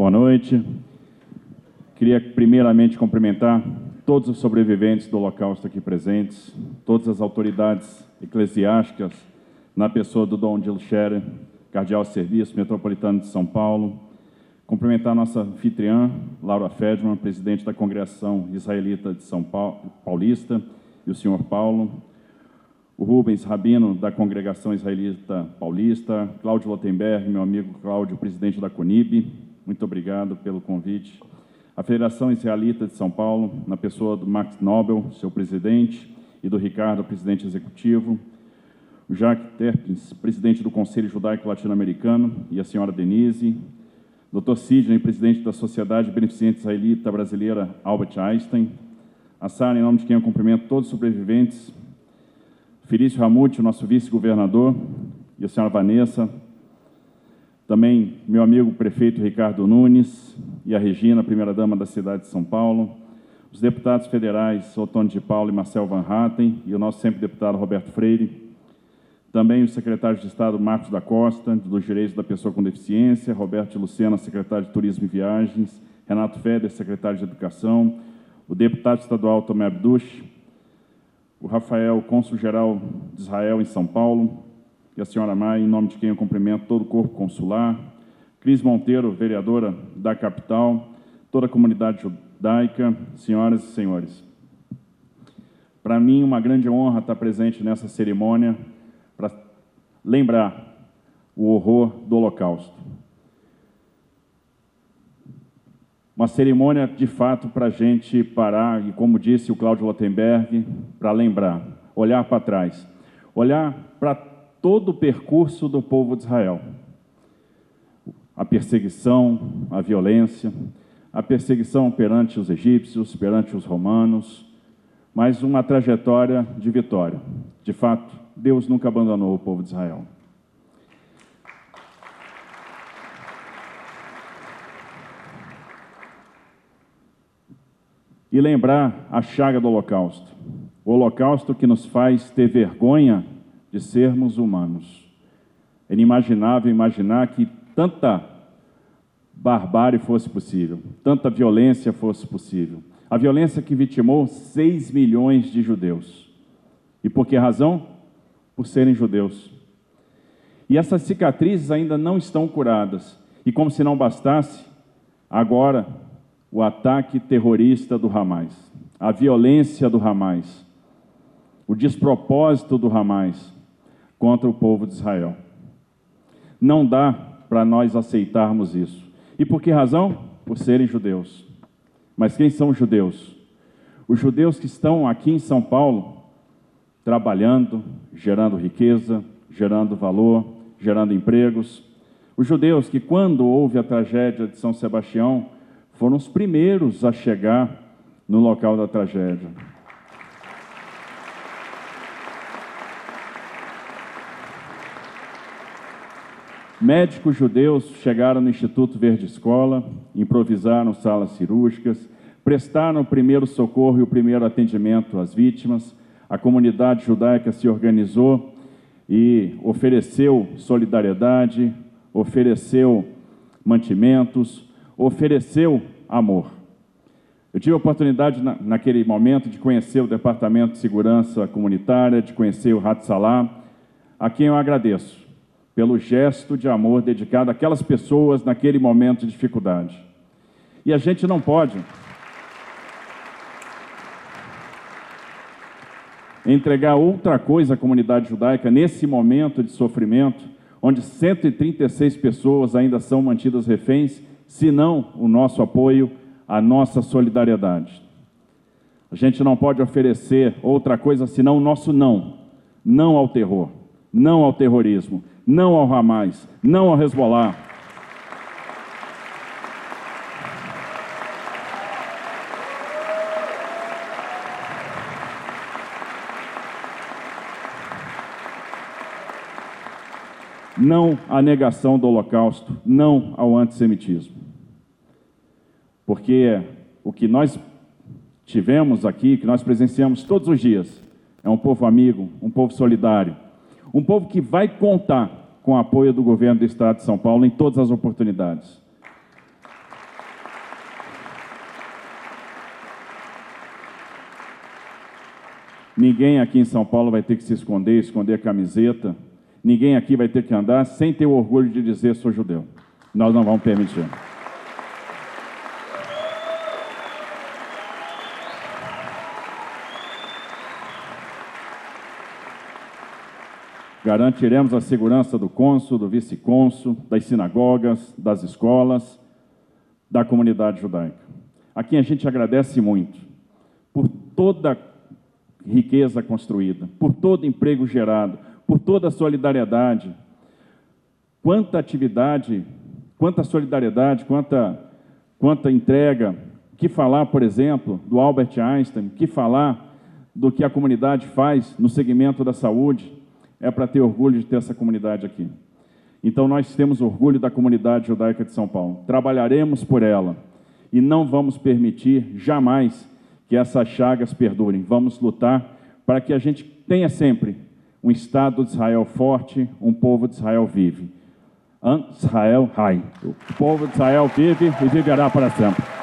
Boa noite. Queria primeiramente cumprimentar todos os sobreviventes do Holocausto aqui presentes, todas as autoridades eclesiásticas, na pessoa do Dom Gil Scherer, Cardeal Serviço Metropolitano de São Paulo. Cumprimentar nossa anfitriã, Laura Fedman, presidente da Congregação Israelita de São Paulo, Paulista, e o senhor Paulo, o Rubens Rabino, da Congregação Israelita Paulista, Cláudio Lotenberg, meu amigo Cláudio, presidente da CONIB, muito obrigado pelo convite. A Federação Israelita de São Paulo, na pessoa do Max Nobel, seu presidente, e do Ricardo, presidente executivo, o Jacques Terpins, presidente do Conselho Judaico Latino-Americano, e a senhora Denise, Dr. Sidney, presidente da Sociedade Beneficente Israelita Brasileira Albert Einstein, a Sara, em nome de quem eu cumprimento todos os sobreviventes, Felício Ramute, nosso vice-governador, e a senhora Vanessa, também meu amigo prefeito Ricardo Nunes e a Regina, primeira-dama da cidade de São Paulo, os deputados federais Otônio de Paulo e Marcel Van Hatten, e o nosso sempre deputado Roberto Freire, também o secretário de Estado Marcos da Costa, dos Direitos da Pessoa com Deficiência, Roberto Lucena, secretário de Turismo e Viagens, Renato Feder, secretário de Educação, o deputado estadual Tomé Abduch, o Rafael, cônsul-geral de Israel em São Paulo, e a senhora Maia, em nome de quem eu cumprimento todo o corpo consular, Cris Monteiro, vereadora da capital, toda a comunidade judaica, senhoras e senhores. Para mim, uma grande honra estar presente nessa cerimônia para lembrar o horror do Holocausto. Uma cerimônia, de fato, para a gente parar e, como disse o Cláudio Lottenberg, para lembrar, olhar para trás, olhar para todo o percurso do povo de Israel. A perseguição, a violência, a perseguição perante os egípcios, perante os romanos, mas uma trajetória de vitória. De fato, Deus nunca abandonou o povo de Israel. e lembrar a chaga do Holocausto. O Holocausto que nos faz ter vergonha de sermos humanos. É inimaginável imaginar que tanta barbárie fosse possível, tanta violência fosse possível. A violência que vitimou 6 milhões de judeus. E por que razão? Por serem judeus. E essas cicatrizes ainda não estão curadas. E como se não bastasse, agora o ataque terrorista do Hamas, a violência do Hamas, o despropósito do Hamas contra o povo de Israel. Não dá para nós aceitarmos isso. E por que razão? Por serem judeus. Mas quem são os judeus? Os judeus que estão aqui em São Paulo trabalhando, gerando riqueza, gerando valor, gerando empregos. Os judeus que, quando houve a tragédia de São Sebastião, foram os primeiros a chegar no local da tragédia. Médicos judeus chegaram no Instituto Verde Escola, improvisaram salas cirúrgicas, prestaram o primeiro socorro e o primeiro atendimento às vítimas. A comunidade judaica se organizou e ofereceu solidariedade, ofereceu mantimentos, ofereceu amor. Eu tive a oportunidade, na, naquele momento, de conhecer o Departamento de Segurança Comunitária, de conhecer o Hatzalah, a quem eu agradeço pelo gesto de amor dedicado àquelas pessoas naquele momento de dificuldade. E a gente não pode entregar outra coisa à comunidade judaica nesse momento de sofrimento, onde 136 pessoas ainda são mantidas reféns senão o nosso apoio, a nossa solidariedade. A gente não pode oferecer outra coisa senão o nosso não. Não ao terror, não ao terrorismo, não ao Hamas, não ao Hezbollah. Não à negação do Holocausto, não ao antissemitismo. Porque o que nós tivemos aqui, que nós presenciamos todos os dias, é um povo amigo, um povo solidário, um povo que vai contar com apoio do governo do Estado de São Paulo em todas as oportunidades. Ninguém aqui em São Paulo vai ter que se esconder, esconder a camiseta. Ninguém aqui vai ter que andar sem ter o orgulho de dizer sou judeu. Nós não vamos permitir. Garantiremos a segurança do cônsul, do vice-cônsul, das sinagogas, das escolas, da comunidade judaica. A quem a gente agradece muito por toda riqueza construída, por todo emprego gerado, por toda a solidariedade. Quanta atividade, quanta solidariedade, quanta, quanta entrega. Que falar, por exemplo, do Albert Einstein, que falar do que a comunidade faz no segmento da saúde, é para ter orgulho de ter essa comunidade aqui. Então nós temos orgulho da comunidade judaica de São Paulo. Trabalharemos por ela e não vamos permitir jamais que essas chagas perdurem. Vamos lutar para que a gente tenha sempre um Estado de Israel forte, um povo de Israel vive. Israel, Rai. O povo de Israel vive e viverá para sempre.